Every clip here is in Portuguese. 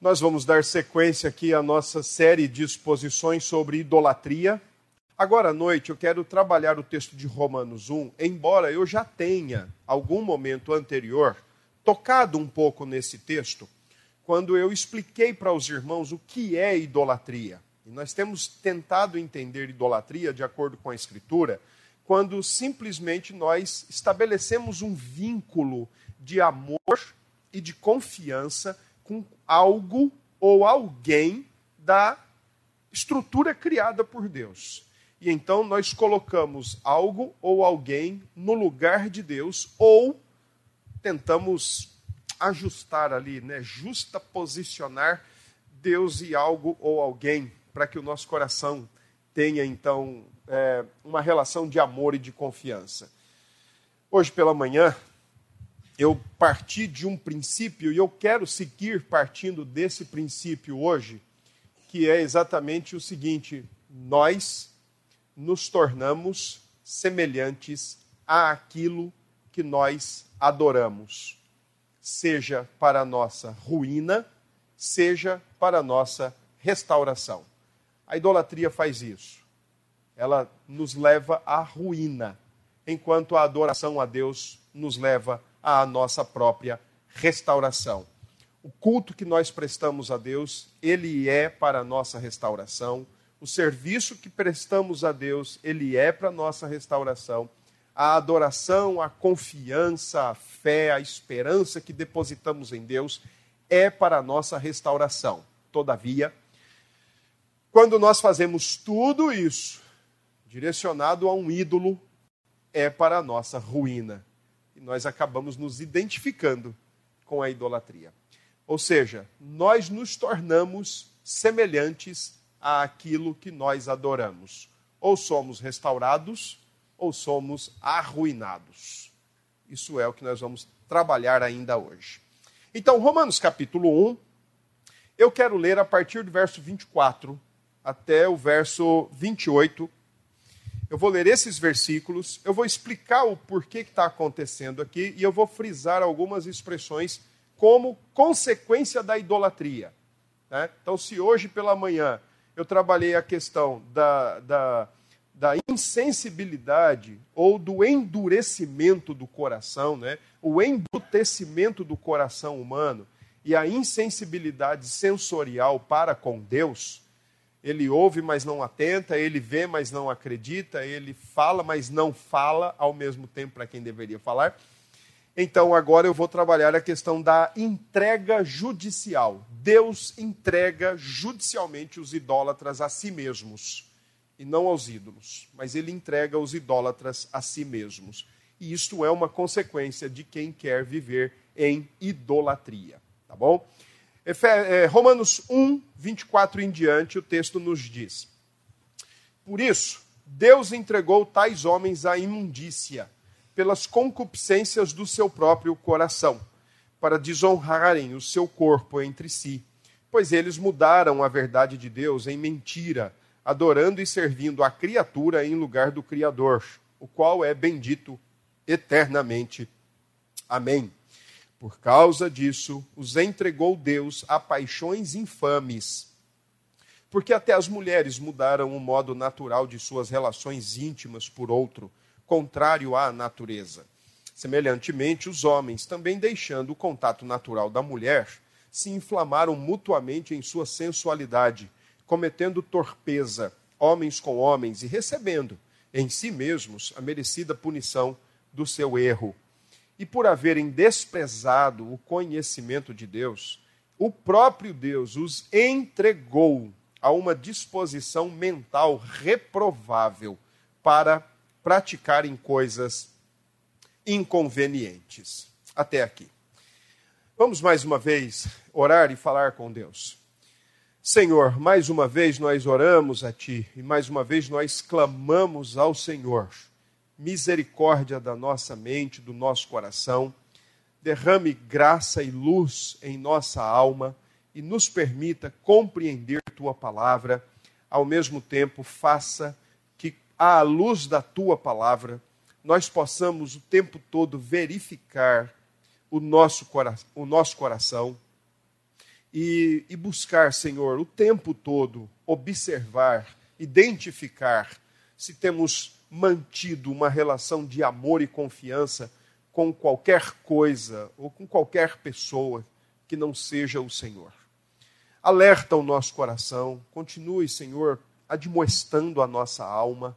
Nós vamos dar sequência aqui à nossa série de exposições sobre idolatria. Agora à noite eu quero trabalhar o texto de Romanos 1, embora eu já tenha, algum momento anterior, tocado um pouco nesse texto, quando eu expliquei para os irmãos o que é idolatria. E nós temos tentado entender idolatria de acordo com a Escritura, quando simplesmente nós estabelecemos um vínculo de amor e de confiança com algo ou alguém da estrutura criada por Deus. E então nós colocamos algo ou alguém no lugar de Deus ou tentamos ajustar ali, né, justa posicionar Deus e algo ou alguém para que o nosso coração tenha então é, uma relação de amor e de confiança. Hoje pela manhã eu parti de um princípio e eu quero seguir partindo desse princípio hoje, que é exatamente o seguinte: nós nos tornamos semelhantes àquilo que nós adoramos, seja para a nossa ruína, seja para a nossa restauração. A idolatria faz isso. Ela nos leva à ruína, enquanto a adoração a Deus nos leva à nossa própria restauração. O culto que nós prestamos a Deus, ele é para a nossa restauração. O serviço que prestamos a Deus, ele é para a nossa restauração. A adoração, a confiança, a fé, a esperança que depositamos em Deus é para a nossa restauração. Todavia, quando nós fazemos tudo isso direcionado a um ídolo, é para a nossa ruína e nós acabamos nos identificando com a idolatria. Ou seja, nós nos tornamos semelhantes àquilo que nós adoramos. Ou somos restaurados, ou somos arruinados. Isso é o que nós vamos trabalhar ainda hoje. Então, Romanos capítulo 1, eu quero ler a partir do verso 24 até o verso 28, eu vou ler esses versículos, eu vou explicar o porquê que está acontecendo aqui e eu vou frisar algumas expressões como consequência da idolatria. Né? Então, se hoje pela manhã eu trabalhei a questão da, da, da insensibilidade ou do endurecimento do coração, né? o embrutecimento do coração humano e a insensibilidade sensorial para com Deus, ele ouve, mas não atenta, ele vê, mas não acredita, ele fala, mas não fala ao mesmo tempo para quem deveria falar. Então, agora eu vou trabalhar a questão da entrega judicial. Deus entrega judicialmente os idólatras a si mesmos, e não aos ídolos, mas ele entrega os idólatras a si mesmos. E isto é uma consequência de quem quer viver em idolatria. Tá bom? É, Romanos 1, 24 em diante, o texto nos diz: Por isso, Deus entregou tais homens à imundícia, pelas concupiscências do seu próprio coração, para desonrarem o seu corpo entre si, pois eles mudaram a verdade de Deus em mentira, adorando e servindo a criatura em lugar do Criador, o qual é bendito eternamente. Amém. Por causa disso, os entregou Deus a paixões infames. Porque até as mulheres mudaram o modo natural de suas relações íntimas por outro, contrário à natureza. Semelhantemente, os homens, também deixando o contato natural da mulher, se inflamaram mutuamente em sua sensualidade, cometendo torpeza, homens com homens, e recebendo em si mesmos a merecida punição do seu erro e por haverem desprezado o conhecimento de Deus, o próprio Deus os entregou a uma disposição mental reprovável para praticarem coisas inconvenientes. Até aqui. Vamos mais uma vez orar e falar com Deus. Senhor, mais uma vez nós oramos a Ti e mais uma vez nós clamamos ao Senhor misericórdia da nossa mente, do nosso coração, derrame graça e luz em nossa alma e nos permita compreender tua palavra, ao mesmo tempo faça que à luz da tua palavra nós possamos o tempo todo verificar o nosso, cora o nosso coração e, e buscar, Senhor, o tempo todo, observar, identificar se temos mantido uma relação de amor e confiança com qualquer coisa ou com qualquer pessoa que não seja o Senhor. Alerta o nosso coração, continue, Senhor, admoestando a nossa alma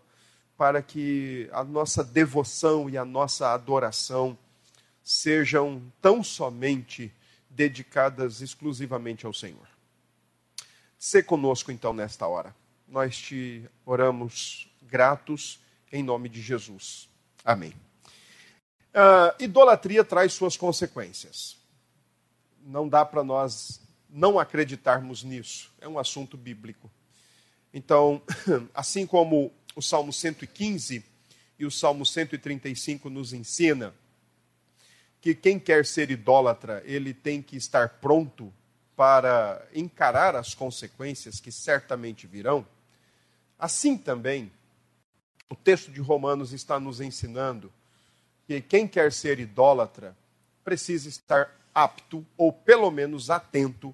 para que a nossa devoção e a nossa adoração sejam tão somente dedicadas exclusivamente ao Senhor. Se conosco então nesta hora. Nós te oramos gratos em nome de Jesus. Amém. Uh, idolatria traz suas consequências. Não dá para nós não acreditarmos nisso. É um assunto bíblico. Então, assim como o Salmo 115 e o Salmo 135 nos ensina que quem quer ser idólatra, ele tem que estar pronto para encarar as consequências que certamente virão. Assim também, o texto de Romanos está nos ensinando que quem quer ser idólatra precisa estar apto, ou pelo menos atento,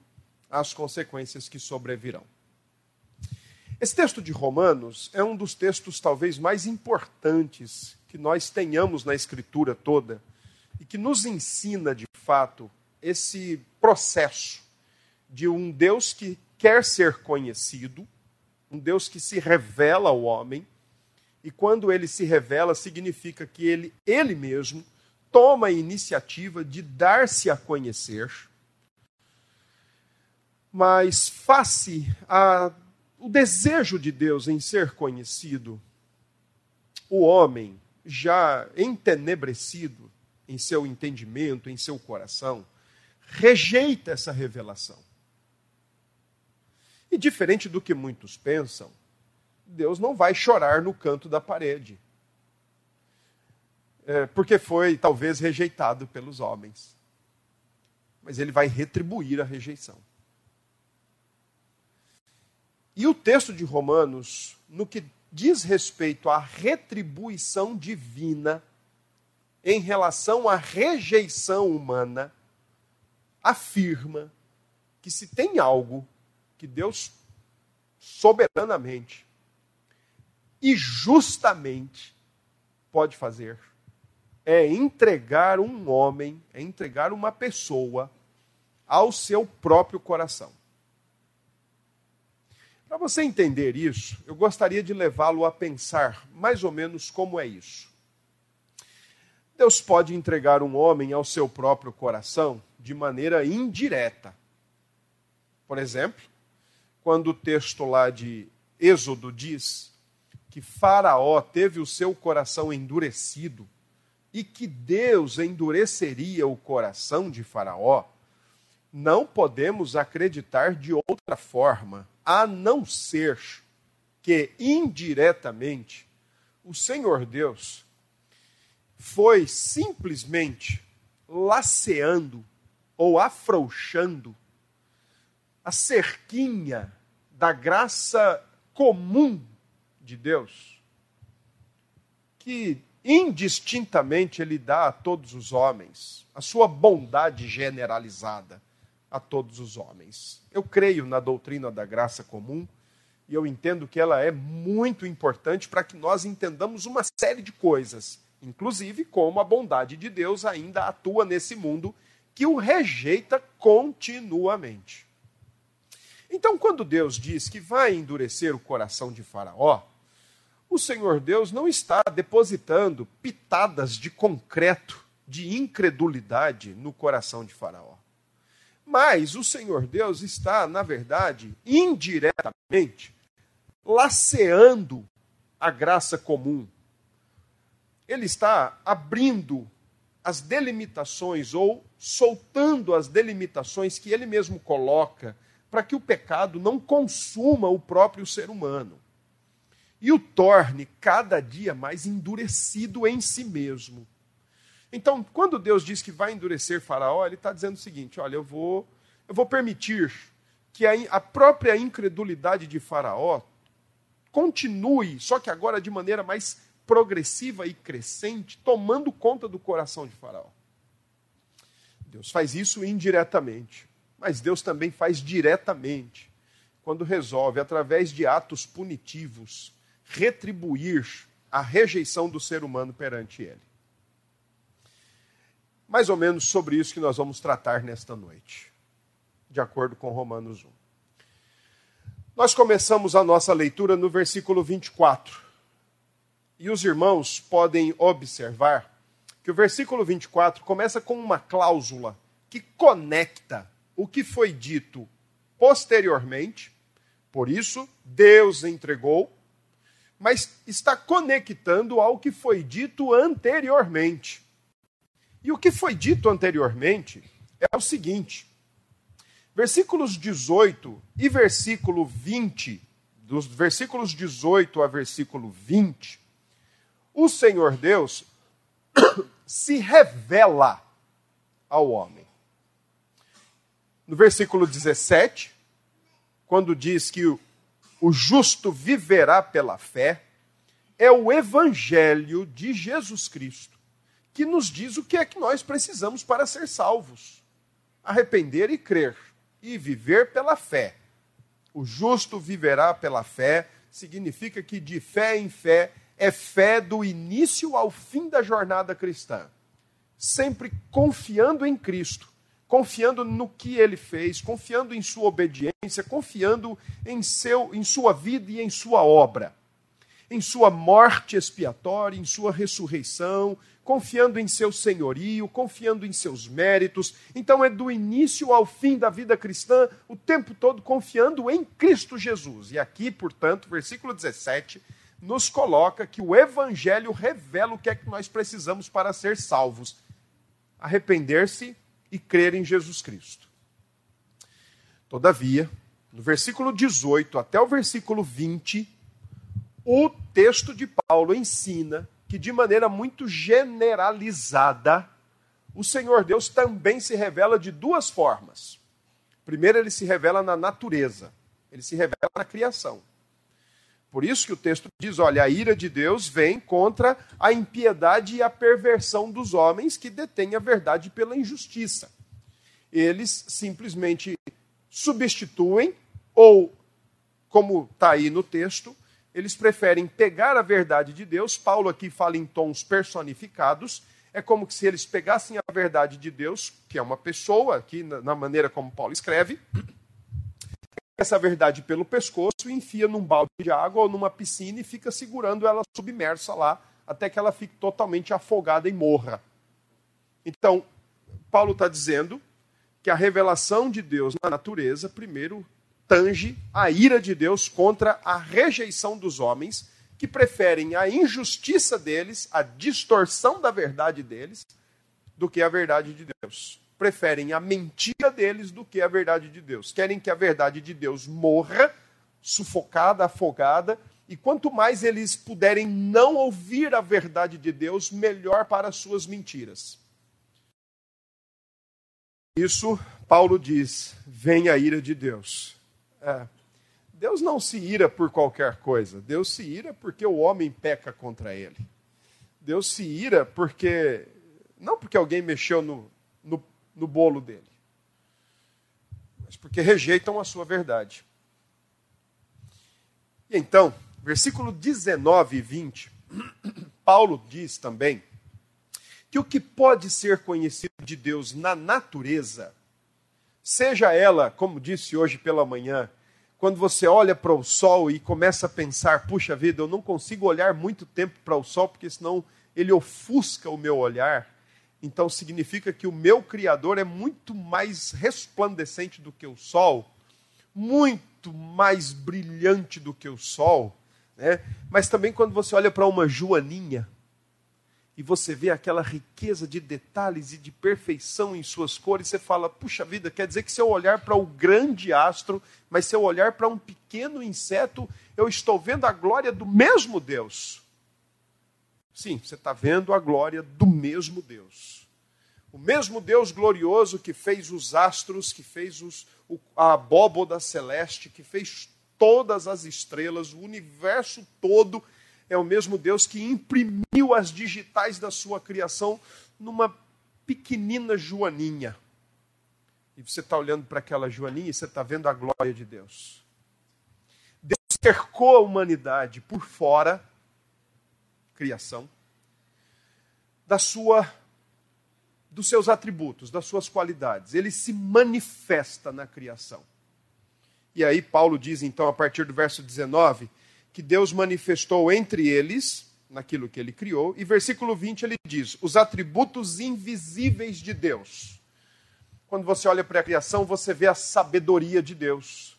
às consequências que sobrevirão. Esse texto de Romanos é um dos textos talvez mais importantes que nós tenhamos na Escritura toda e que nos ensina de fato esse processo de um Deus que quer ser conhecido, um Deus que se revela ao homem, e quando ele se revela, significa que ele, ele mesmo toma a iniciativa de dar-se a conhecer, mas face a o desejo de Deus em ser conhecido, o homem, já entenebrecido em seu entendimento, em seu coração, rejeita essa revelação. E diferente do que muitos pensam, Deus não vai chorar no canto da parede. É, porque foi talvez rejeitado pelos homens. Mas ele vai retribuir a rejeição. E o texto de Romanos, no que diz respeito à retribuição divina em relação à rejeição humana, afirma que se tem algo que Deus soberanamente e justamente pode fazer, é entregar um homem, é entregar uma pessoa ao seu próprio coração. Para você entender isso, eu gostaria de levá-lo a pensar mais ou menos como é isso. Deus pode entregar um homem ao seu próprio coração de maneira indireta. Por exemplo, quando o texto lá de Êxodo diz que Faraó teve o seu coração endurecido e que Deus endureceria o coração de Faraó, não podemos acreditar de outra forma a não ser que indiretamente o Senhor Deus foi simplesmente laceando ou afrouxando a cerquinha da graça comum de Deus, que indistintamente Ele dá a todos os homens, a sua bondade generalizada a todos os homens. Eu creio na doutrina da graça comum e eu entendo que ela é muito importante para que nós entendamos uma série de coisas, inclusive como a bondade de Deus ainda atua nesse mundo que o rejeita continuamente. Então, quando Deus diz que vai endurecer o coração de Faraó, o Senhor Deus não está depositando pitadas de concreto, de incredulidade no coração de Faraó. Mas o Senhor Deus está, na verdade, indiretamente, laceando a graça comum. Ele está abrindo as delimitações ou soltando as delimitações que ele mesmo coloca para que o pecado não consuma o próprio ser humano e o torne cada dia mais endurecido em si mesmo. Então, quando Deus diz que vai endurecer Faraó, ele está dizendo o seguinte: olha, eu vou, eu vou permitir que a, a própria incredulidade de Faraó continue, só que agora de maneira mais progressiva e crescente, tomando conta do coração de Faraó. Deus faz isso indiretamente. mas Deus também faz diretamente, quando resolve, através de atos punitivos, retribuir a rejeição do ser humano perante Ele. Mais ou menos sobre isso que nós vamos tratar nesta noite, de acordo com Romanos 1. Nós começamos a nossa leitura no versículo 24. E os irmãos podem observar que o versículo 24 começa com uma cláusula que conecta o que foi dito posteriormente, por isso Deus entregou, mas está conectando ao que foi dito anteriormente. E o que foi dito anteriormente é o seguinte: versículos 18 e versículo 20, dos versículos 18 a versículo 20, o Senhor Deus se revela ao homem. No versículo 17, quando diz que o, justo viverá pela fé, é o evangelho de Jesus Cristo que nos diz o que é que nós precisamos para ser salvos: arrepender e crer, e viver pela fé. O justo viverá pela fé, significa que de fé em fé é fé do início ao fim da jornada cristã. Sempre confiando em Cristo, confiando no que ele fez, confiando em sua obediência, confiando em, seu, em sua vida e em sua obra, em sua morte expiatória, em sua ressurreição, confiando em seu senhorio, confiando em seus méritos. Então é do início ao fim da vida cristã, o tempo todo confiando em Cristo Jesus. E aqui, portanto, versículo 17 nos coloca que o evangelho revela o que é que nós precisamos para ser salvos: arrepender-se e crer em Jesus Cristo. Todavia, no versículo 18 até o versículo 20, o texto de Paulo ensina que, de maneira muito generalizada, o Senhor Deus também se revela de duas formas. Primeiro, ele se revela na natureza, ele se revela na criação. Por isso que o texto diz: olha, a ira de Deus vem contra a impiedade e a perversão dos homens que detêm a verdade pela injustiça. Eles simplesmente substituem, ou, como está aí no texto, eles preferem pegar a verdade de Deus. Paulo aqui fala em tons personificados. É como se eles pegassem a verdade de Deus, que é uma pessoa, aqui na maneira como Paulo escreve, essa verdade pelo pescoço enfia num balde de água ou numa piscina e fica segurando ela submersa lá até que ela fique totalmente afogada e morra. Então, Paulo está dizendo que a revelação de Deus na natureza, primeiro, tange a ira de Deus contra a rejeição dos homens que preferem a injustiça deles, a distorção da verdade deles, do que a verdade de Deus preferem a mentira deles do que a verdade de Deus. Querem que a verdade de Deus morra, sufocada, afogada, e quanto mais eles puderem não ouvir a verdade de Deus, melhor para as suas mentiras. Isso, Paulo diz: vem a ira de Deus. É. Deus não se ira por qualquer coisa, Deus se ira porque o homem peca contra ele. Deus se ira porque, não porque alguém mexeu no, no no bolo dele, mas porque rejeitam a sua verdade. E então, versículo 19 e 20, Paulo diz também que o que pode ser conhecido de Deus na natureza, seja ela, como disse hoje pela manhã, quando você olha para o sol e começa a pensar, puxa vida, eu não consigo olhar muito tempo para o sol, porque senão ele ofusca o meu olhar então significa que o meu Criador é muito mais resplandecente do que o sol, muito mais brilhante do que o sol. Né? Mas também quando você olha para uma joaninha e você vê aquela riqueza de detalhes e de perfeição em suas cores, você fala: puxa vida, quer dizer que se eu olhar para o grande astro, mas se eu olhar para um pequeno inseto, eu estou vendo a glória do mesmo Deus. Sim, você está vendo a glória do mesmo Deus. O mesmo Deus glorioso que fez os astros, que fez os, a abóboda celeste, que fez todas as estrelas, o universo todo, é o mesmo Deus que imprimiu as digitais da sua criação numa pequenina joaninha. E você está olhando para aquela joaninha e você está vendo a glória de Deus. Deus cercou a humanidade por fora, criação, da sua dos seus atributos, das suas qualidades. Ele se manifesta na criação. E aí Paulo diz então a partir do verso 19 que Deus manifestou entre eles naquilo que ele criou, e versículo 20 ele diz: os atributos invisíveis de Deus. Quando você olha para a criação, você vê a sabedoria de Deus.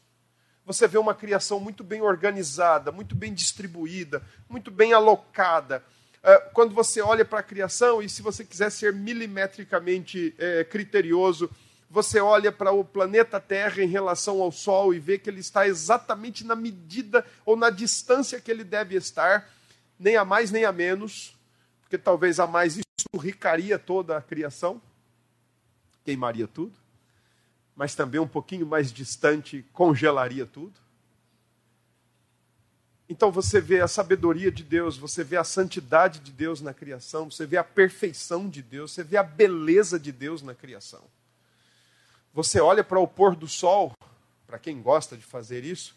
Você vê uma criação muito bem organizada, muito bem distribuída, muito bem alocada. É, quando você olha para a criação, e se você quiser ser milimetricamente é, criterioso, você olha para o planeta Terra em relação ao Sol e vê que ele está exatamente na medida ou na distância que ele deve estar nem a mais nem a menos, porque talvez a mais isso ricaria toda a criação, queimaria tudo, mas também um pouquinho mais distante congelaria tudo. Então você vê a sabedoria de Deus, você vê a santidade de Deus na criação, você vê a perfeição de Deus, você vê a beleza de Deus na criação. Você olha para o pôr do sol, para quem gosta de fazer isso,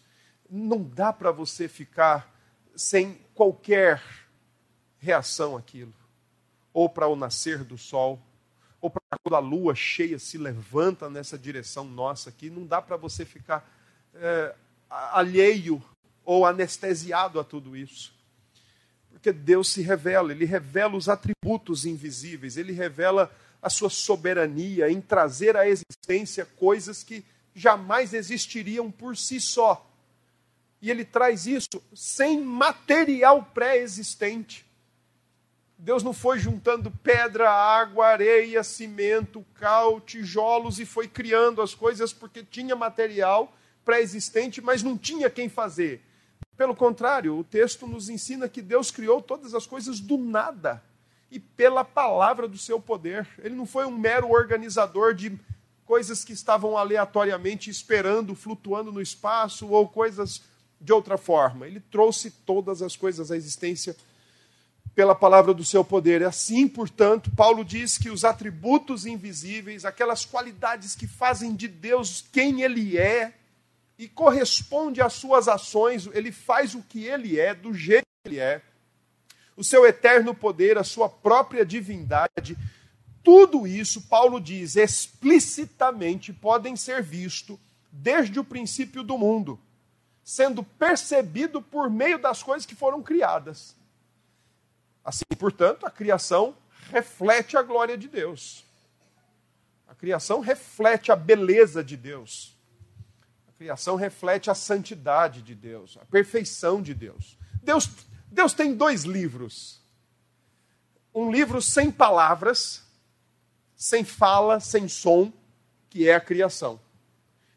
não dá para você ficar sem qualquer reação àquilo. Ou para o nascer do sol, ou para quando a lua cheia se levanta nessa direção nossa aqui, não dá para você ficar é, alheio ou anestesiado a tudo isso. Porque Deus se revela, Ele revela os atributos invisíveis, Ele revela a sua soberania em trazer à existência coisas que jamais existiriam por si só e ele traz isso sem material pré-existente. Deus não foi juntando pedra, água, areia, cimento, cal, tijolos e foi criando as coisas porque tinha material pré-existente, mas não tinha quem fazer. Pelo contrário, o texto nos ensina que Deus criou todas as coisas do nada e pela palavra do seu poder. Ele não foi um mero organizador de coisas que estavam aleatoriamente esperando, flutuando no espaço ou coisas de outra forma. Ele trouxe todas as coisas à existência pela palavra do seu poder. Assim, portanto, Paulo diz que os atributos invisíveis, aquelas qualidades que fazem de Deus quem ele é e corresponde às suas ações, ele faz o que ele é, do jeito que ele é. O seu eterno poder, a sua própria divindade, tudo isso, Paulo diz, explicitamente podem ser visto desde o princípio do mundo sendo percebido por meio das coisas que foram criadas. Assim, portanto, a criação reflete a glória de Deus. A criação reflete a beleza de Deus. A criação reflete a santidade de Deus, a perfeição de Deus. Deus, Deus tem dois livros. Um livro sem palavras, sem fala, sem som, que é a criação.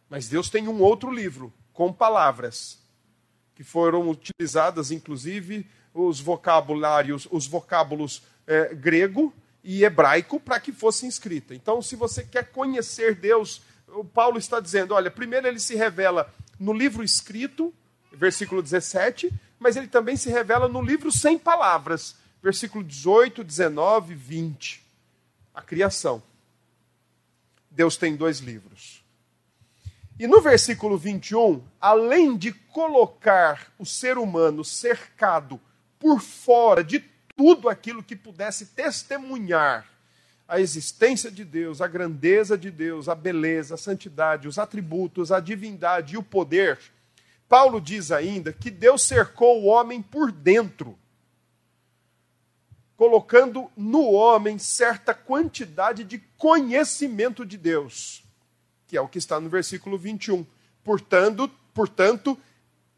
Mas Deus tem um outro livro, com palavras que foram utilizadas, inclusive, os vocabulários, os vocábulos é, grego e hebraico para que fosse escrita. Então, se você quer conhecer Deus, o Paulo está dizendo, olha, primeiro ele se revela no livro escrito, versículo 17, mas ele também se revela no livro sem palavras, versículo 18, 19, 20. A criação. Deus tem dois livros. E no versículo 21, além de colocar o ser humano cercado por fora de tudo aquilo que pudesse testemunhar a existência de Deus, a grandeza de Deus, a beleza, a santidade, os atributos, a divindade e o poder, Paulo diz ainda que Deus cercou o homem por dentro, colocando no homem certa quantidade de conhecimento de Deus que é o que está no versículo 21. Portanto, portanto,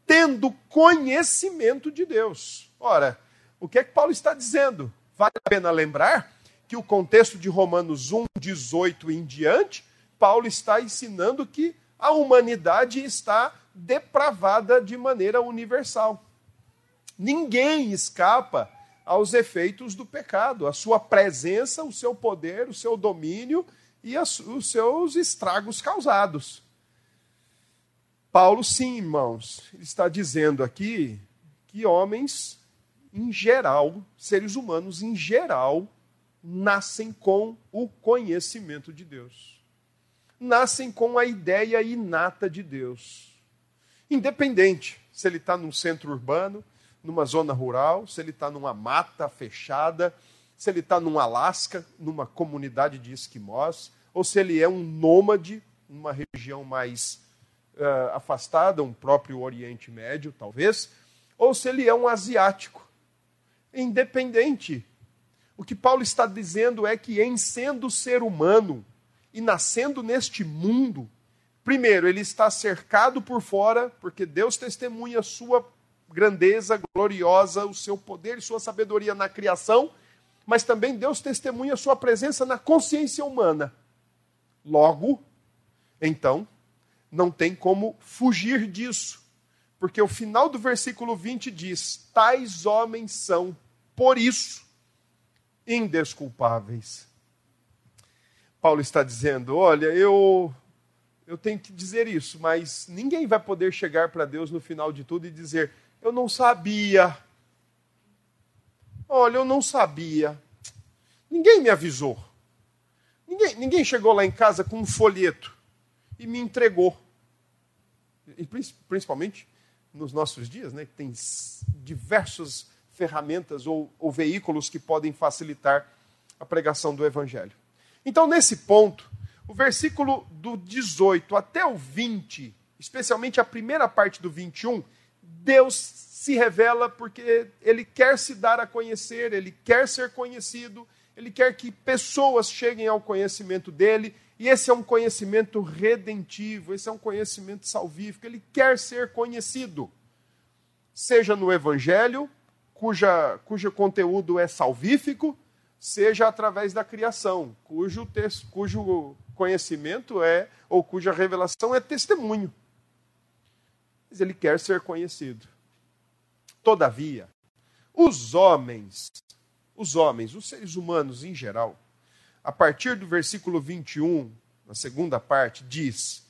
tendo conhecimento de Deus. Ora, o que é que Paulo está dizendo? Vale a pena lembrar que o contexto de Romanos 1, 18 em diante, Paulo está ensinando que a humanidade está depravada de maneira universal. Ninguém escapa aos efeitos do pecado, a sua presença, o seu poder, o seu domínio e os seus estragos causados. Paulo, sim, irmãos, está dizendo aqui que homens, em geral, seres humanos em geral, nascem com o conhecimento de Deus. nascem com a ideia inata de Deus. Independente se ele está num centro urbano, numa zona rural, se ele está numa mata fechada, se ele está num Alasca, numa comunidade de esquimós, ou se ele é um nômade, numa região mais uh, afastada, um próprio Oriente Médio, talvez, ou se ele é um asiático. Independente. O que Paulo está dizendo é que, em sendo ser humano e nascendo neste mundo, primeiro, ele está cercado por fora, porque Deus testemunha sua grandeza gloriosa, o seu poder e sua sabedoria na criação, mas também Deus testemunha sua presença na consciência humana. Logo, então, não tem como fugir disso, porque o final do versículo 20 diz: Tais homens são, por isso, indesculpáveis. Paulo está dizendo: Olha, eu eu tenho que dizer isso, mas ninguém vai poder chegar para Deus no final de tudo e dizer: Eu não sabia. Olha, eu não sabia. Ninguém me avisou. Ninguém, ninguém chegou lá em casa com um folheto e me entregou. E principalmente nos nossos dias, né, que tem diversas ferramentas ou, ou veículos que podem facilitar a pregação do Evangelho. Então, nesse ponto, o versículo do 18 até o 20, especialmente a primeira parte do 21, Deus se revela porque ele quer se dar a conhecer, ele quer ser conhecido, ele quer que pessoas cheguem ao conhecimento dele, e esse é um conhecimento redentivo, esse é um conhecimento salvífico, ele quer ser conhecido. Seja no evangelho, cuja, cujo conteúdo é salvífico, seja através da criação, cujo, texto, cujo conhecimento é, ou cuja revelação é testemunho. Mas ele quer ser conhecido. Todavia, os homens os homens, os seres humanos em geral, a partir do versículo 21, na segunda parte, diz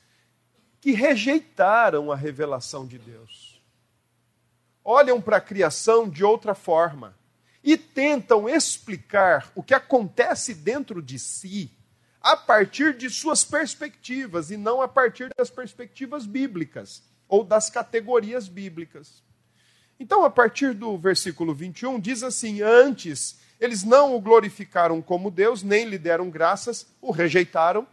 que rejeitaram a revelação de Deus. Olham para a criação de outra forma e tentam explicar o que acontece dentro de si a partir de suas perspectivas e não a partir das perspectivas bíblicas ou das categorias bíblicas. Então, a partir do versículo 21, diz assim: Antes eles não o glorificaram como Deus, nem lhe deram graças, o rejeitaram,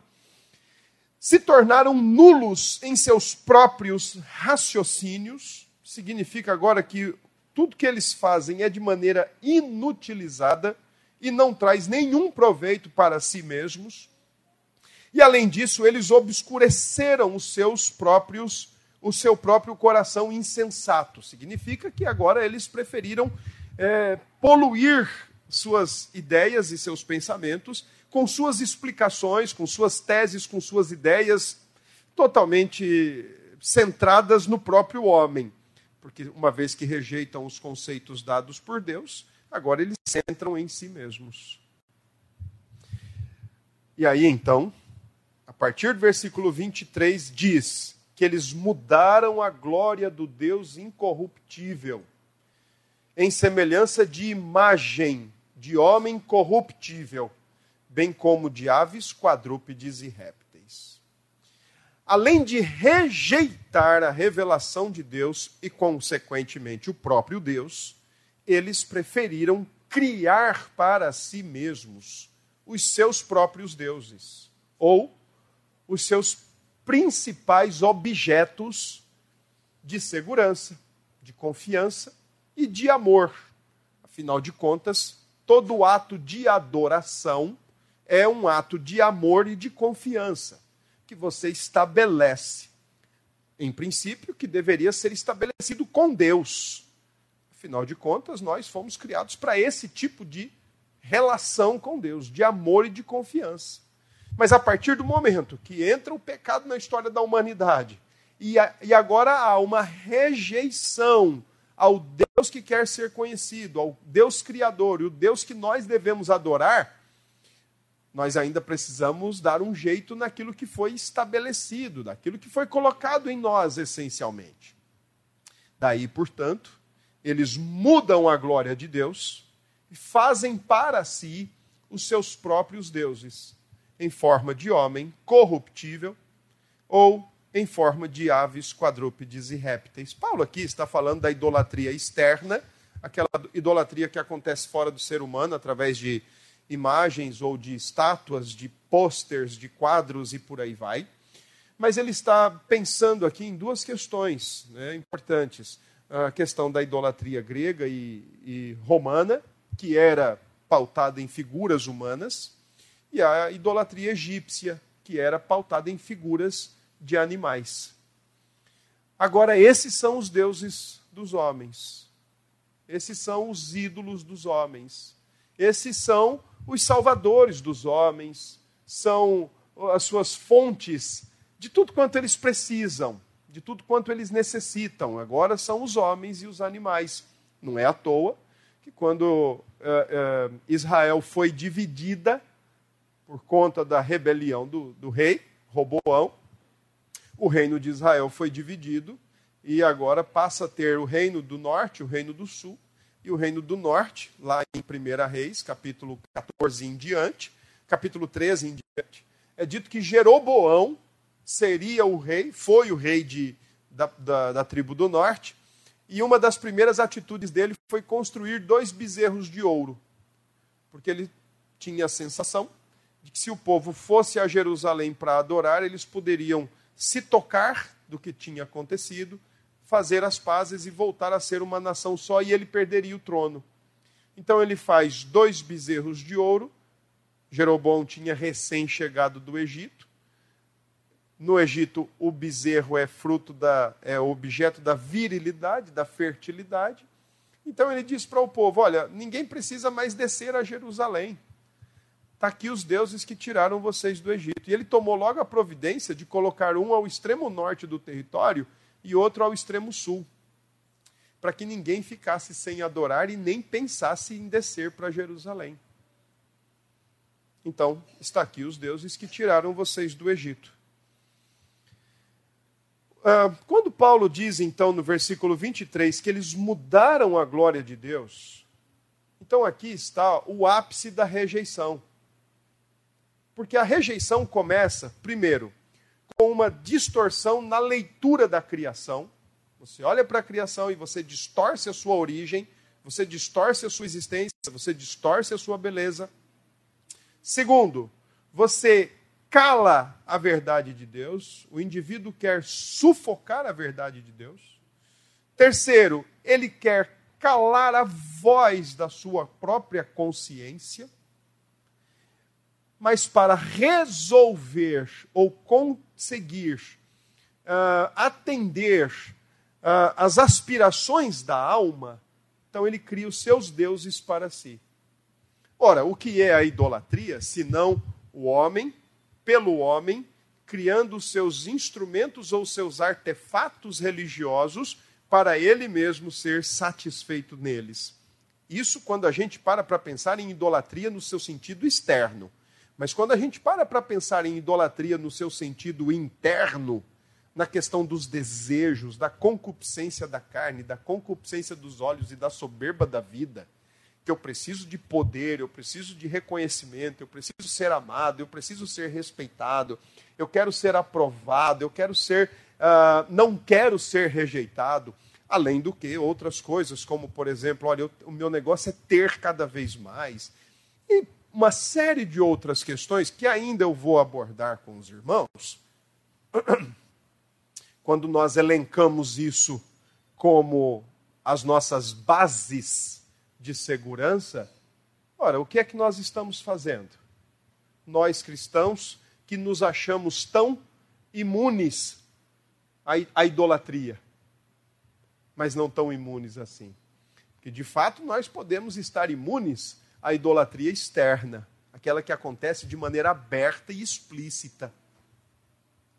se tornaram nulos em seus próprios raciocínios, significa agora que tudo que eles fazem é de maneira inutilizada e não traz nenhum proveito para si mesmos. E além disso, eles obscureceram os seus próprios o seu próprio coração insensato. Significa que agora eles preferiram é, poluir suas ideias e seus pensamentos com suas explicações, com suas teses, com suas ideias totalmente centradas no próprio homem. Porque uma vez que rejeitam os conceitos dados por Deus, agora eles centram em si mesmos. E aí então, a partir do versículo 23 diz: que eles mudaram a glória do Deus incorruptível, em semelhança de imagem de homem corruptível, bem como de aves, quadrúpedes e répteis. Além de rejeitar a revelação de Deus e, consequentemente, o próprio Deus, eles preferiram criar para si mesmos os seus próprios deuses, ou os seus principais objetos de segurança, de confiança e de amor. Afinal de contas, todo ato de adoração é um ato de amor e de confiança que você estabelece. Em princípio, que deveria ser estabelecido com Deus. Afinal de contas, nós fomos criados para esse tipo de relação com Deus, de amor e de confiança. Mas a partir do momento que entra o pecado na história da humanidade, e, a, e agora há uma rejeição ao Deus que quer ser conhecido, ao Deus Criador, e o Deus que nós devemos adorar, nós ainda precisamos dar um jeito naquilo que foi estabelecido, daquilo que foi colocado em nós essencialmente. Daí, portanto, eles mudam a glória de Deus e fazem para si os seus próprios deuses em forma de homem corruptível ou em forma de aves, quadrúpedes e répteis. Paulo aqui está falando da idolatria externa, aquela idolatria que acontece fora do ser humano através de imagens ou de estátuas, de posters, de quadros e por aí vai. Mas ele está pensando aqui em duas questões né, importantes: a questão da idolatria grega e, e romana, que era pautada em figuras humanas, e a idolatria egípcia, que era pautada em figuras de animais. Agora, esses são os deuses dos homens. Esses são os ídolos dos homens. Esses são os salvadores dos homens. São as suas fontes de tudo quanto eles precisam, de tudo quanto eles necessitam. Agora são os homens e os animais. Não é à toa que quando uh, uh, Israel foi dividida por conta da rebelião do, do rei Roboão, o reino de Israel foi dividido e agora passa a ter o reino do norte, o reino do sul e o reino do norte, lá em 1 Reis, capítulo 14 em diante, capítulo 13 em diante. É dito que Jeroboão seria o rei, foi o rei de, da, da, da tribo do norte, e uma das primeiras atitudes dele foi construir dois bezerros de ouro, porque ele tinha a sensação de que se o povo fosse a Jerusalém para adorar, eles poderiam se tocar do que tinha acontecido, fazer as pazes e voltar a ser uma nação só, e ele perderia o trono. Então ele faz dois bezerros de ouro. Jeroboão tinha recém-chegado do Egito. No Egito, o bezerro é fruto da é objeto da virilidade, da fertilidade. Então ele diz para o povo: olha, ninguém precisa mais descer a Jerusalém. Está aqui os deuses que tiraram vocês do Egito. E ele tomou logo a providência de colocar um ao extremo norte do território e outro ao extremo sul, para que ninguém ficasse sem adorar e nem pensasse em descer para Jerusalém. Então, está aqui os deuses que tiraram vocês do Egito. Ah, quando Paulo diz, então, no versículo 23, que eles mudaram a glória de Deus, então aqui está o ápice da rejeição. Porque a rejeição começa, primeiro, com uma distorção na leitura da criação. Você olha para a criação e você distorce a sua origem, você distorce a sua existência, você distorce a sua beleza. Segundo, você cala a verdade de Deus, o indivíduo quer sufocar a verdade de Deus. Terceiro, ele quer calar a voz da sua própria consciência mas para resolver ou conseguir uh, atender uh, as aspirações da alma, então ele cria os seus deuses para si. Ora, o que é a idolatria, senão o homem, pelo homem, criando os seus instrumentos ou seus artefatos religiosos para ele mesmo ser satisfeito neles? Isso quando a gente para para pensar em idolatria no seu sentido externo. Mas quando a gente para para pensar em idolatria no seu sentido interno, na questão dos desejos, da concupiscência da carne, da concupiscência dos olhos e da soberba da vida, que eu preciso de poder, eu preciso de reconhecimento, eu preciso ser amado, eu preciso ser respeitado, eu quero ser aprovado, eu quero ser, uh, não quero ser rejeitado, além do que outras coisas, como por exemplo, olha, eu, o meu negócio é ter cada vez mais. E uma série de outras questões que ainda eu vou abordar com os irmãos, quando nós elencamos isso como as nossas bases de segurança, ora, o que é que nós estamos fazendo? Nós cristãos que nos achamos tão imunes à idolatria, mas não tão imunes assim. Porque de fato nós podemos estar imunes a idolatria externa, aquela que acontece de maneira aberta e explícita.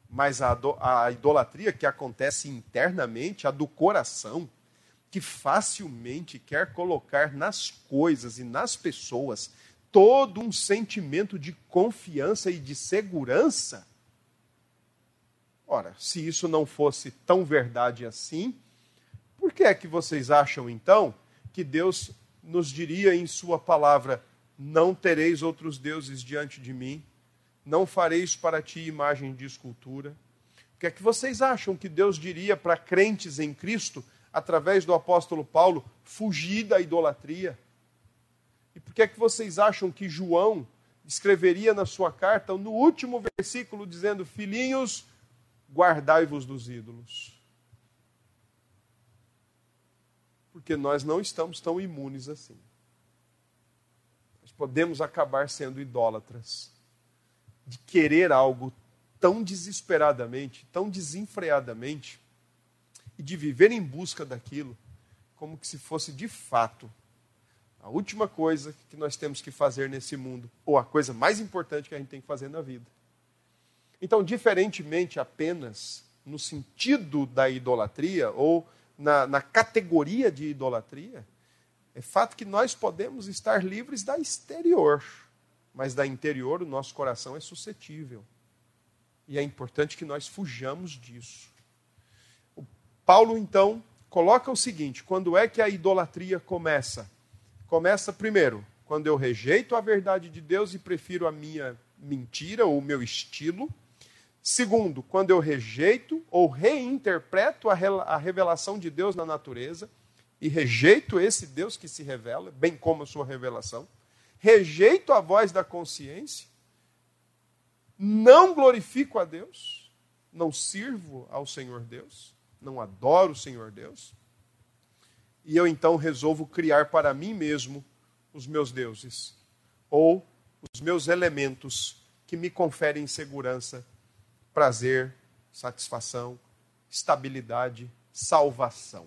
Mas a, a idolatria que acontece internamente, a do coração, que facilmente quer colocar nas coisas e nas pessoas todo um sentimento de confiança e de segurança. Ora, se isso não fosse tão verdade assim, por que é que vocês acham então que Deus nos diria em Sua palavra: Não tereis outros deuses diante de mim, Não fareis para ti imagem de escultura. O que é que vocês acham que Deus diria para crentes em Cristo, através do apóstolo Paulo, fugir da idolatria? E por que é que vocês acham que João escreveria na sua carta, no último versículo, dizendo: Filhinhos, guardai-vos dos ídolos? Porque nós não estamos tão imunes assim. Nós podemos acabar sendo idólatras, de querer algo tão desesperadamente, tão desenfreadamente, e de viver em busca daquilo, como que se fosse de fato a última coisa que nós temos que fazer nesse mundo, ou a coisa mais importante que a gente tem que fazer na vida. Então, diferentemente apenas no sentido da idolatria, ou na, na categoria de idolatria, é fato que nós podemos estar livres da exterior, mas da interior o nosso coração é suscetível. E é importante que nós fujamos disso. O Paulo, então, coloca o seguinte: quando é que a idolatria começa? Começa primeiro, quando eu rejeito a verdade de Deus e prefiro a minha mentira ou o meu estilo. Segundo, quando eu rejeito ou reinterpreto a revelação de Deus na natureza e rejeito esse Deus que se revela, bem como a sua revelação. Rejeito a voz da consciência não glorifico a Deus, não sirvo ao Senhor Deus, não adoro o Senhor Deus, e eu então resolvo criar para mim mesmo os meus deuses, ou os meus elementos que me conferem segurança, prazer, satisfação, estabilidade, salvação.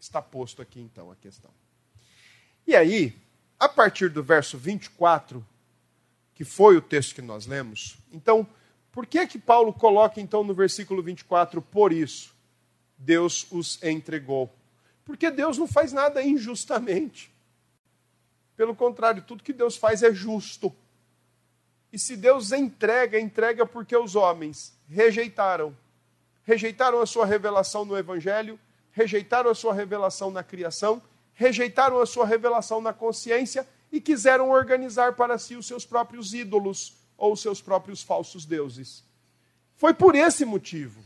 Está posto aqui então a questão. E aí, a partir do verso 24, que foi o texto que nós lemos. Então, por que que Paulo coloca então no versículo 24 por isso Deus os entregou? Porque Deus não faz nada injustamente. Pelo contrário, tudo que Deus faz é justo. E se Deus entrega, entrega porque os homens rejeitaram. Rejeitaram a sua revelação no evangelho, rejeitaram a sua revelação na criação, rejeitaram a sua revelação na consciência e quiseram organizar para si os seus próprios ídolos ou os seus próprios falsos deuses. Foi por esse motivo.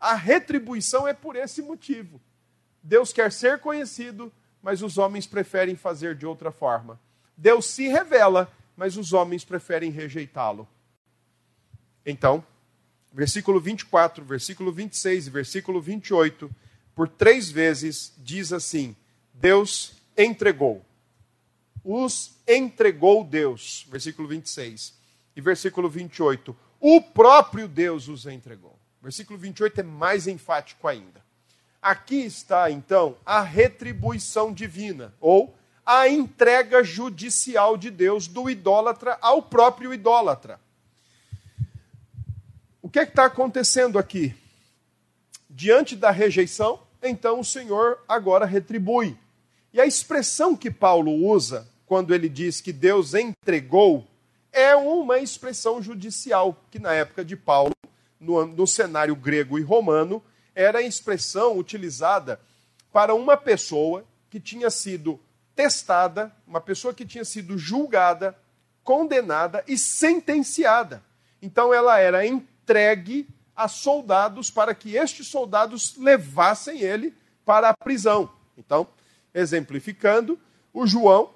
A retribuição é por esse motivo. Deus quer ser conhecido, mas os homens preferem fazer de outra forma. Deus se revela, mas os homens preferem rejeitá-lo. Então, versículo 24, versículo 26 e versículo 28, por três vezes diz assim: Deus entregou os entregou Deus. Versículo 26. E versículo 28. O próprio Deus os entregou. Versículo 28 é mais enfático ainda. Aqui está, então, a retribuição divina, ou a entrega judicial de Deus do idólatra ao próprio idólatra. O que é está acontecendo aqui? Diante da rejeição, então o Senhor agora retribui. E a expressão que Paulo usa quando ele diz que Deus entregou, é uma expressão judicial, que na época de Paulo, no, no cenário grego e romano, era a expressão utilizada para uma pessoa que tinha sido testada, uma pessoa que tinha sido julgada, condenada e sentenciada. Então ela era entregue a soldados para que estes soldados levassem ele para a prisão. Então, exemplificando, o João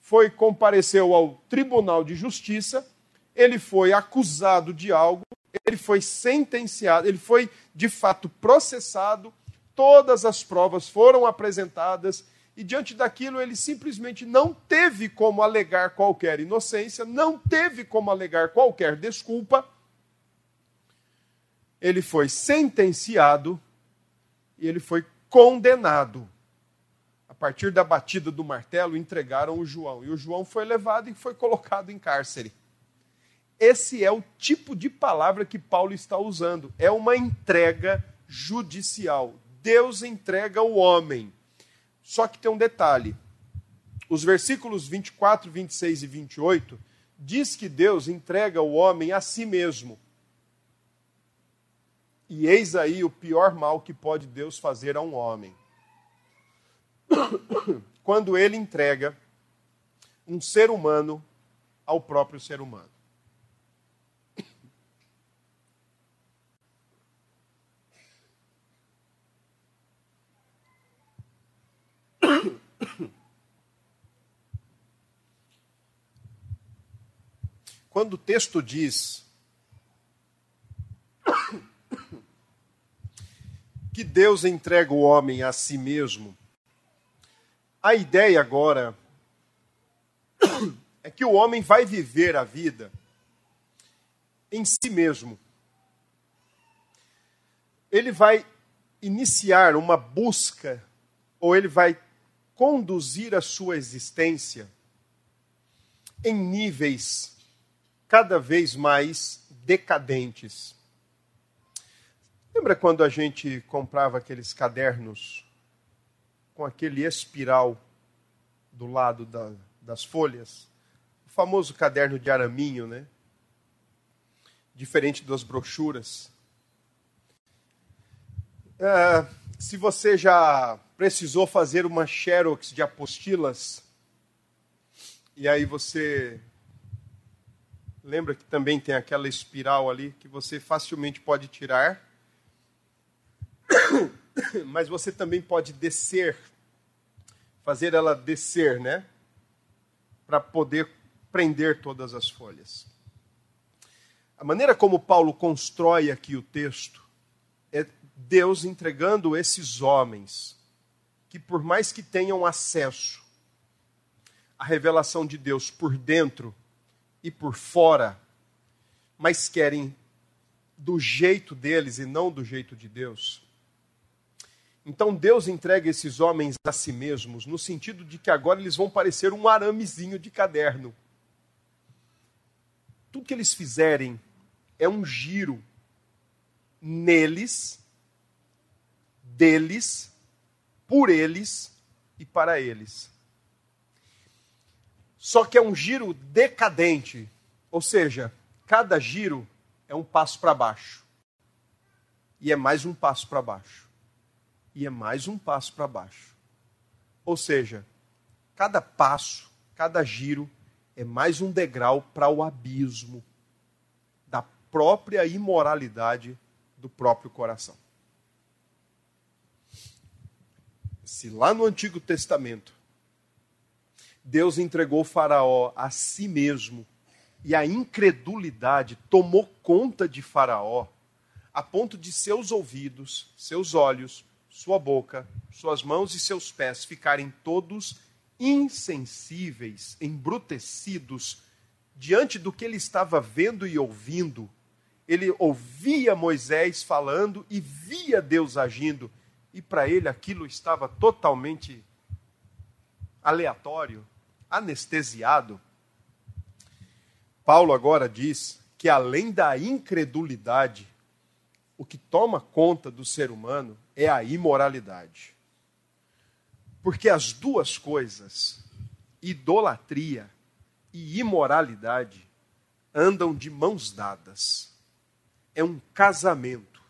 foi compareceu ao Tribunal de Justiça, ele foi acusado de algo, ele foi sentenciado, ele foi de fato processado, todas as provas foram apresentadas e diante daquilo ele simplesmente não teve como alegar qualquer inocência, não teve como alegar qualquer desculpa. Ele foi sentenciado e ele foi condenado partir da batida do martelo, entregaram o João. E o João foi levado e foi colocado em cárcere. Esse é o tipo de palavra que Paulo está usando. É uma entrega judicial. Deus entrega o homem. Só que tem um detalhe. Os versículos 24, 26 e 28 diz que Deus entrega o homem a si mesmo. E eis aí o pior mal que pode Deus fazer a um homem quando ele entrega um ser humano ao próprio ser humano. Quando o texto diz que Deus entrega o homem a si mesmo, a ideia agora é que o homem vai viver a vida em si mesmo. Ele vai iniciar uma busca, ou ele vai conduzir a sua existência em níveis cada vez mais decadentes. Lembra quando a gente comprava aqueles cadernos com aquele espiral do lado da, das folhas? O famoso caderno de araminho, né? Diferente das brochuras. É, se você já precisou fazer uma xerox de apostilas, e aí você lembra que também tem aquela espiral ali que você facilmente pode tirar mas você também pode descer, fazer ela descer, né? Para poder prender todas as folhas. A maneira como Paulo constrói aqui o texto é Deus entregando esses homens que, por mais que tenham acesso à revelação de Deus por dentro e por fora, mas querem do jeito deles e não do jeito de Deus, então Deus entrega esses homens a si mesmos, no sentido de que agora eles vão parecer um aramezinho de caderno. Tudo que eles fizerem é um giro neles, deles, por eles e para eles. Só que é um giro decadente, ou seja, cada giro é um passo para baixo. E é mais um passo para baixo e é mais um passo para baixo. Ou seja, cada passo, cada giro é mais um degrau para o abismo da própria imoralidade do próprio coração. Se lá no Antigo Testamento Deus entregou Faraó a si mesmo e a incredulidade tomou conta de Faraó, a ponto de seus ouvidos, seus olhos, sua boca, suas mãos e seus pés ficarem todos insensíveis, embrutecidos diante do que ele estava vendo e ouvindo. Ele ouvia Moisés falando e via Deus agindo, e para ele aquilo estava totalmente aleatório, anestesiado. Paulo agora diz que além da incredulidade, o que toma conta do ser humano é a imoralidade. Porque as duas coisas, idolatria e imoralidade, andam de mãos dadas. É um casamento.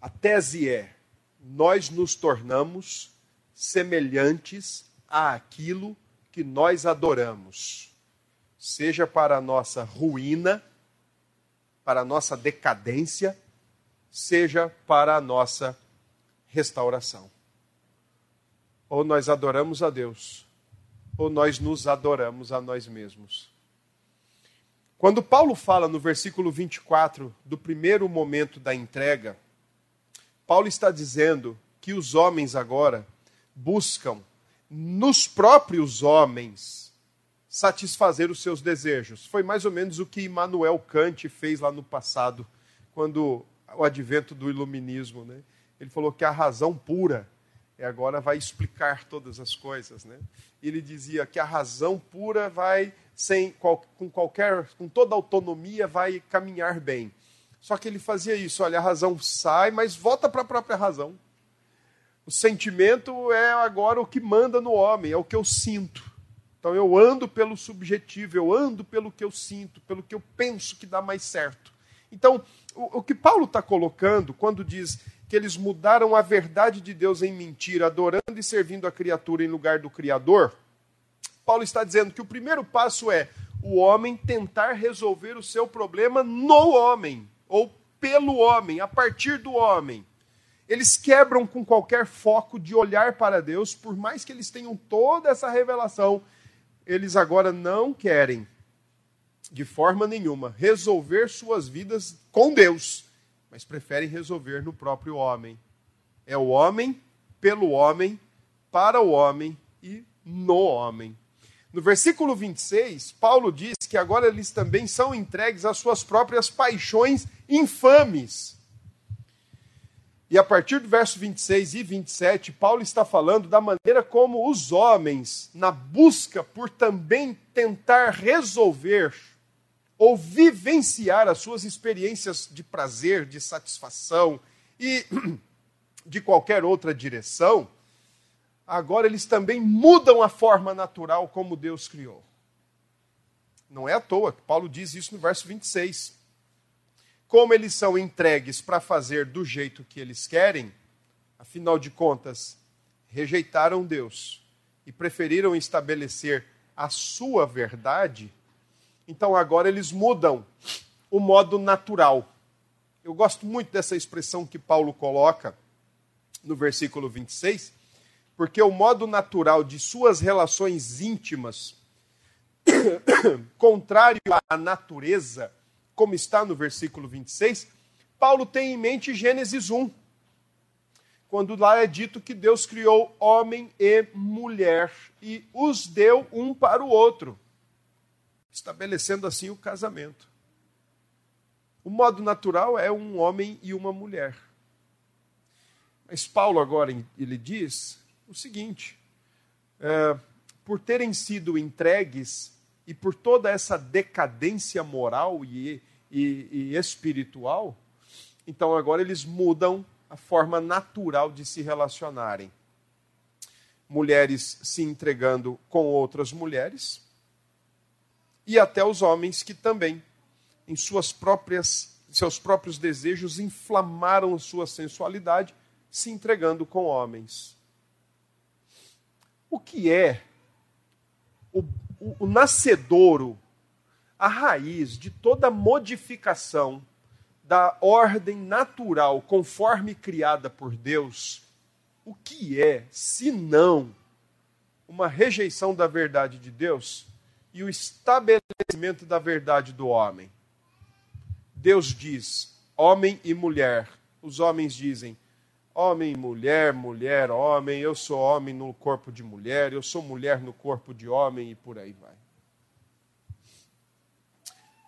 A tese é: nós nos tornamos semelhantes àquilo que nós adoramos, seja para a nossa ruína, para a nossa decadência, seja para a nossa restauração. Ou nós adoramos a Deus, ou nós nos adoramos a nós mesmos. Quando Paulo fala no versículo 24 do primeiro momento da entrega, Paulo está dizendo que os homens agora buscam nos próprios homens satisfazer os seus desejos. Foi mais ou menos o que Immanuel Kant fez lá no passado, quando o advento do iluminismo. Né? Ele falou que a razão pura é agora vai explicar todas as coisas. Né? Ele dizia que a razão pura vai, sem, com qualquer, com toda autonomia, vai caminhar bem. Só que ele fazia isso, olha, a razão sai, mas volta para a própria razão. O sentimento é agora o que manda no homem, é o que eu sinto. Então eu ando pelo subjetivo, eu ando pelo que eu sinto, pelo que eu penso que dá mais certo. Então, o, o que Paulo está colocando quando diz que eles mudaram a verdade de Deus em mentira, adorando e servindo a criatura em lugar do Criador, Paulo está dizendo que o primeiro passo é o homem tentar resolver o seu problema no homem, ou pelo homem, a partir do homem. Eles quebram com qualquer foco de olhar para Deus, por mais que eles tenham toda essa revelação, eles agora não querem de forma nenhuma, resolver suas vidas com Deus, mas preferem resolver no próprio homem. É o homem, pelo homem, para o homem e no homem. No versículo 26, Paulo diz que agora eles também são entregues às suas próprias paixões infames. E a partir do verso 26 e 27, Paulo está falando da maneira como os homens, na busca por também tentar resolver ou vivenciar as suas experiências de prazer, de satisfação e de qualquer outra direção, agora eles também mudam a forma natural como Deus criou. Não é à toa que Paulo diz isso no verso 26. Como eles são entregues para fazer do jeito que eles querem, afinal de contas, rejeitaram Deus e preferiram estabelecer a sua verdade, então agora eles mudam o modo natural. Eu gosto muito dessa expressão que Paulo coloca no versículo 26, porque o modo natural de suas relações íntimas, contrário à natureza, como está no versículo 26, Paulo tem em mente Gênesis 1, quando lá é dito que Deus criou homem e mulher e os deu um para o outro, estabelecendo assim o casamento. O modo natural é um homem e uma mulher. Mas Paulo agora ele diz o seguinte: é, por terem sido entregues e por toda essa decadência moral e, e, e espiritual, então agora eles mudam a forma natural de se relacionarem. Mulheres se entregando com outras mulheres, e até os homens que também, em suas próprias, seus próprios desejos, inflamaram sua sensualidade, se entregando com homens o que é o, o, o nascedouro, a raiz de toda modificação da ordem natural conforme criada por Deus, o que é, se não, uma rejeição da verdade de Deus e o estabelecimento da verdade do homem? Deus diz: homem e mulher. Os homens dizem: Homem, mulher, mulher, homem, eu sou homem no corpo de mulher, eu sou mulher no corpo de homem e por aí vai.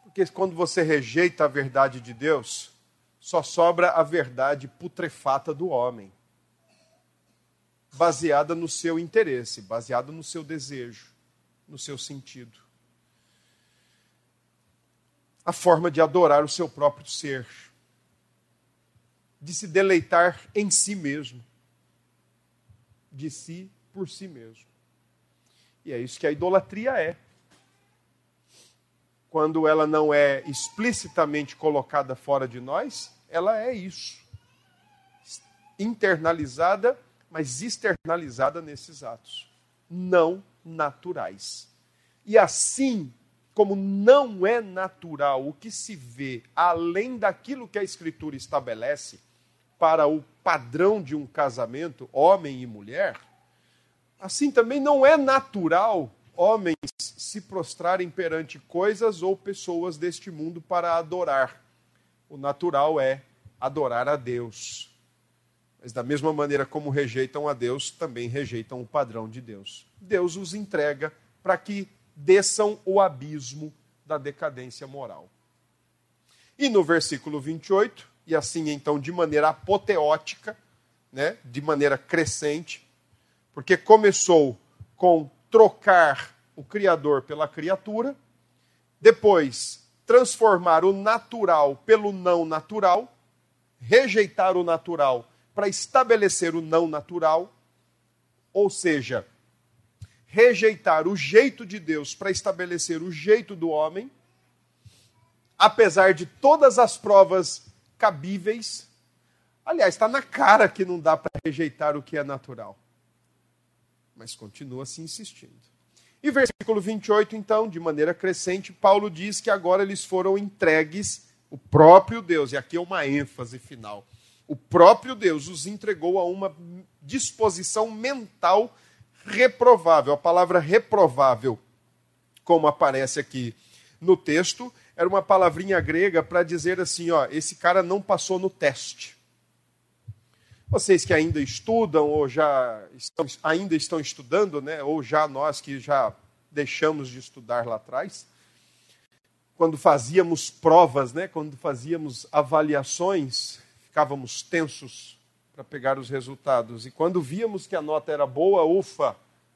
Porque quando você rejeita a verdade de Deus, só sobra a verdade putrefata do homem, baseada no seu interesse, baseada no seu desejo, no seu sentido. A forma de adorar o seu próprio ser de se deleitar em si mesmo. De si por si mesmo. E é isso que a idolatria é. Quando ela não é explicitamente colocada fora de nós, ela é isso. Internalizada, mas externalizada nesses atos. Não naturais. E assim como não é natural o que se vê além daquilo que a Escritura estabelece, para o padrão de um casamento, homem e mulher, assim também não é natural homens se prostrarem perante coisas ou pessoas deste mundo para adorar. O natural é adorar a Deus. Mas da mesma maneira como rejeitam a Deus, também rejeitam o padrão de Deus. Deus os entrega para que desçam o abismo da decadência moral. E no versículo 28, e assim então de maneira apoteótica, né, de maneira crescente, porque começou com trocar o Criador pela criatura, depois transformar o natural pelo não natural, rejeitar o natural para estabelecer o não natural, ou seja, rejeitar o jeito de Deus para estabelecer o jeito do homem, apesar de todas as provas cabíveis. Aliás, está na cara que não dá para rejeitar o que é natural. Mas continua se insistindo. E versículo 28, então, de maneira crescente, Paulo diz que agora eles foram entregues, o próprio Deus, e aqui é uma ênfase final. O próprio Deus os entregou a uma disposição mental reprovável. A palavra reprovável, como aparece aqui no texto era uma palavrinha grega para dizer assim: ó, esse cara não passou no teste. Vocês que ainda estudam ou já estão, ainda estão estudando, né, ou já nós que já deixamos de estudar lá atrás, quando fazíamos provas, né, quando fazíamos avaliações, ficávamos tensos para pegar os resultados. E quando víamos que a nota era boa, ufa,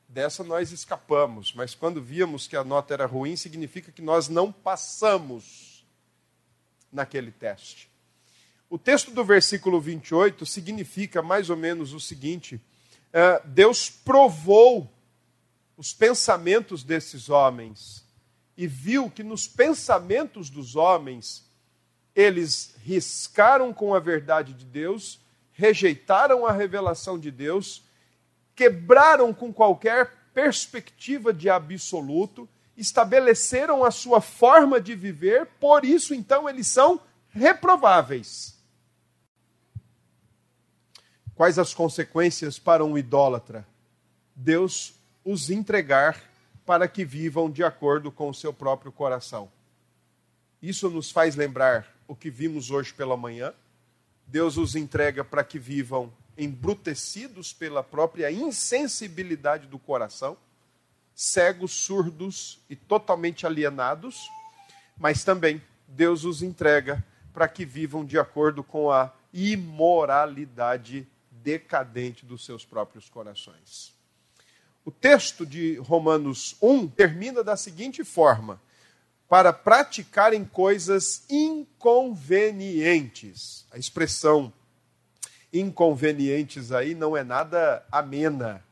dessa nós escapamos. Mas quando víamos que a nota era ruim, significa que nós não passamos naquele teste. O texto do versículo 28 significa mais ou menos o seguinte: é, Deus provou os pensamentos desses homens e viu que nos pensamentos dos homens eles riscaram com a verdade de Deus, rejeitaram a revelação de Deus, quebraram com qualquer perspectiva de absoluto, estabeleceram a sua forma de viver, por isso então eles são reprováveis. Quais as consequências para um idólatra? Deus os entregar para que vivam de acordo com o seu próprio coração. Isso nos faz lembrar o que vimos hoje pela manhã. Deus os entrega para que vivam embrutecidos pela própria insensibilidade do coração, cegos, surdos e totalmente alienados, mas também Deus os entrega para que vivam de acordo com a imoralidade decadente dos seus próprios corações. O texto de Romanos 1 termina da seguinte forma: para praticarem coisas inconvenientes. A expressão inconvenientes aí não é nada amena,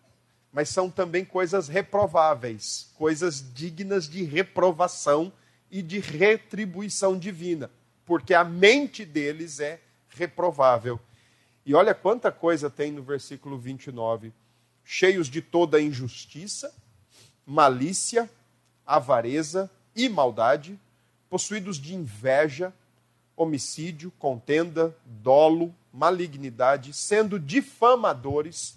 mas são também coisas reprováveis, coisas dignas de reprovação e de retribuição divina, porque a mente deles é reprovável. E olha quanta coisa tem no versículo 29. Cheios de toda injustiça, malícia, avareza e maldade, possuídos de inveja, homicídio, contenda, dolo, malignidade, sendo difamadores,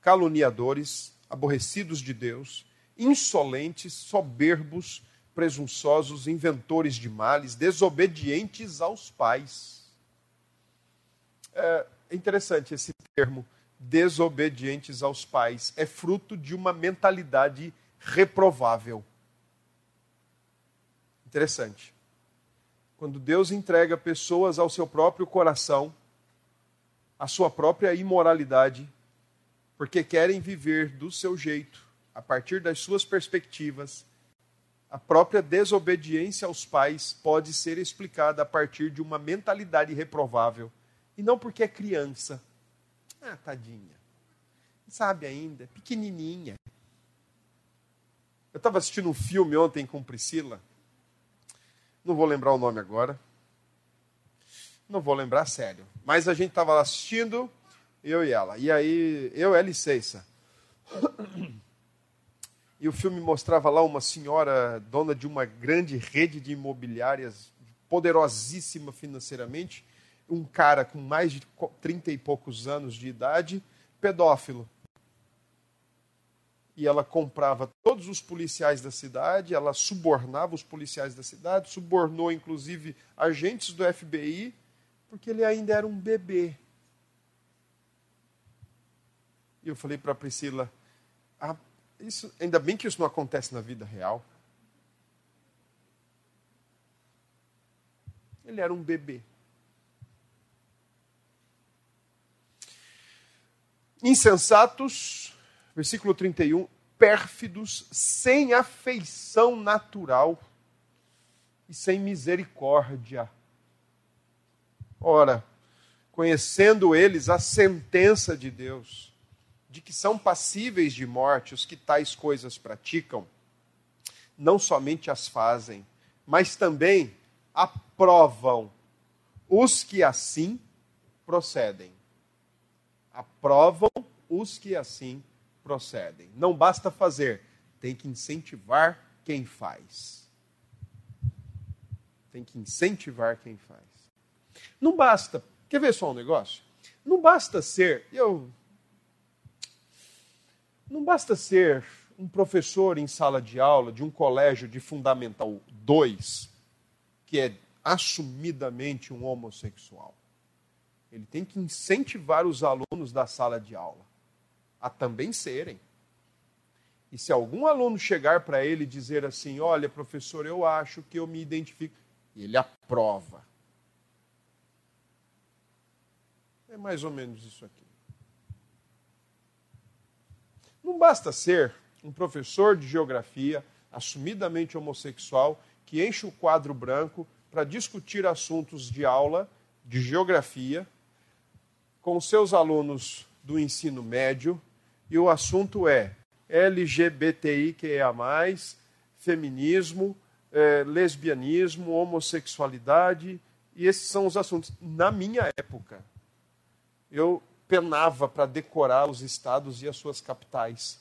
caluniadores, aborrecidos de Deus, insolentes, soberbos, presunçosos, inventores de males, desobedientes aos pais é interessante esse termo, desobedientes aos pais. É fruto de uma mentalidade reprovável. Interessante. Quando Deus entrega pessoas ao seu próprio coração, a sua própria imoralidade, porque querem viver do seu jeito, a partir das suas perspectivas, a própria desobediência aos pais pode ser explicada a partir de uma mentalidade reprovável e não porque é criança. Ah, tadinha. Sabe ainda, pequenininha. Eu estava assistindo um filme ontem com Priscila. Não vou lembrar o nome agora. Não vou lembrar sério. Mas a gente estava lá assistindo, eu e ela. E aí, eu, ela e. E o filme mostrava lá uma senhora dona de uma grande rede de imobiliárias, poderosíssima financeiramente, um cara com mais de 30 e poucos anos de idade, pedófilo. E ela comprava todos os policiais da cidade, ela subornava os policiais da cidade, subornou inclusive agentes do FBI, porque ele ainda era um bebê. E eu falei para a Priscila: ah, isso, ainda bem que isso não acontece na vida real. Ele era um bebê. Insensatos, versículo 31, pérfidos, sem afeição natural e sem misericórdia. Ora, conhecendo eles a sentença de Deus, de que são passíveis de morte os que tais coisas praticam, não somente as fazem, mas também aprovam os que assim procedem aprovam os que assim procedem. Não basta fazer, tem que incentivar quem faz. Tem que incentivar quem faz. Não basta. Quer ver só um negócio? Não basta ser. Eu. Não basta ser um professor em sala de aula de um colégio de Fundamental 2, que é assumidamente um homossexual, ele tem que incentivar os alunos da sala de aula a também serem. E se algum aluno chegar para ele e dizer assim: Olha, professor, eu acho que eu me identifico, ele aprova. É mais ou menos isso aqui. Não basta ser um professor de geografia assumidamente homossexual que enche o quadro branco para discutir assuntos de aula de geografia com seus alunos do ensino médio e o assunto é LGBTIQIA, feminismo, é, lesbianismo, homossexualidade, e esses são os assuntos. Na minha época, eu penava para decorar os estados e as suas capitais.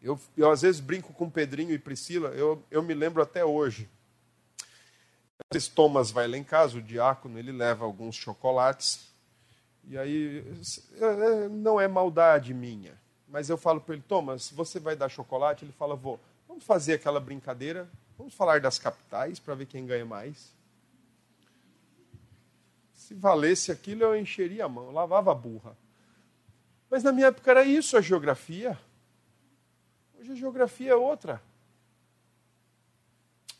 Eu, eu às vezes brinco com Pedrinho e Priscila, eu, eu me lembro até hoje. Às vezes Thomas vai lá em casa, o diácono, ele leva alguns chocolates. E aí, é, é, não é maldade minha, mas eu falo para ele, Thomas, você vai dar chocolate? Ele fala, vou. Vamos fazer aquela brincadeira, vamos falar das capitais para ver quem ganha mais. Se valesse aquilo, eu encheria a mão, lavava a burra. Mas na minha época era isso a geografia. Hoje a geografia é outra.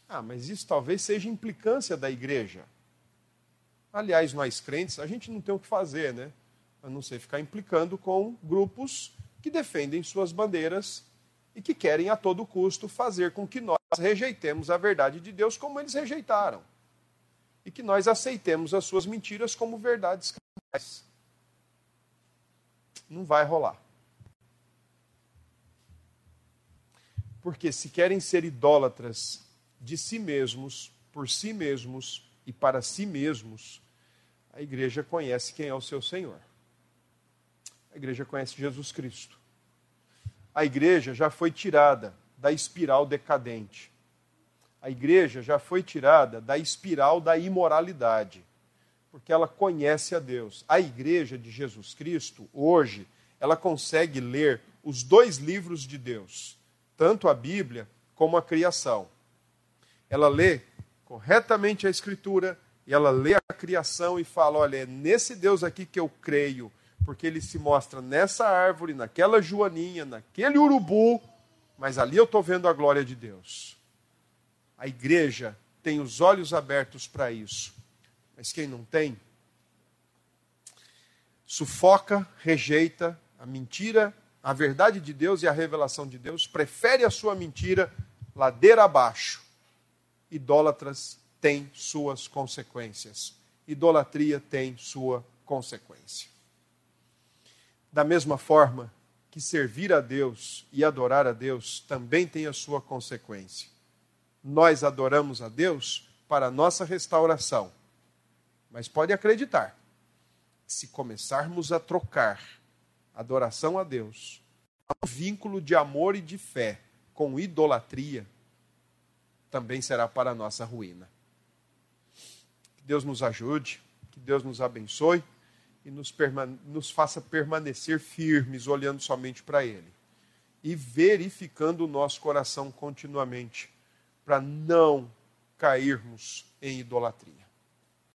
Ah, mas isso talvez seja implicância da igreja. Aliás, nós crentes, a gente não tem o que fazer, né? A não ser ficar implicando com grupos que defendem suas bandeiras e que querem a todo custo fazer com que nós rejeitemos a verdade de Deus como eles rejeitaram e que nós aceitemos as suas mentiras como verdades cabais. Não vai rolar. Porque se querem ser idólatras de si mesmos, por si mesmos e para si mesmos, a igreja conhece quem é o seu Senhor. A igreja conhece Jesus Cristo. A igreja já foi tirada da espiral decadente a igreja já foi tirada da espiral da imoralidade, porque ela conhece a Deus. A igreja de Jesus Cristo, hoje, ela consegue ler os dois livros de Deus, tanto a Bíblia como a criação. Ela lê corretamente a Escritura e ela lê a criação e fala: olha, é nesse Deus aqui que eu creio, porque ele se mostra nessa árvore, naquela joaninha, naquele urubu, mas ali eu estou vendo a glória de Deus. A igreja tem os olhos abertos para isso. Mas quem não tem, sufoca, rejeita a mentira, a verdade de Deus e a revelação de Deus, prefere a sua mentira ladeira abaixo. Idólatras têm suas consequências. Idolatria tem sua consequência. Da mesma forma que servir a Deus e adorar a Deus também tem a sua consequência nós adoramos a Deus para a nossa restauração. Mas pode acreditar, se começarmos a trocar adoração a Deus, um vínculo de amor e de fé com idolatria, também será para a nossa ruína. Deus nos ajude, que Deus nos abençoe e nos, nos faça permanecer firmes, olhando somente para Ele e verificando o nosso coração continuamente para não cairmos em idolatria.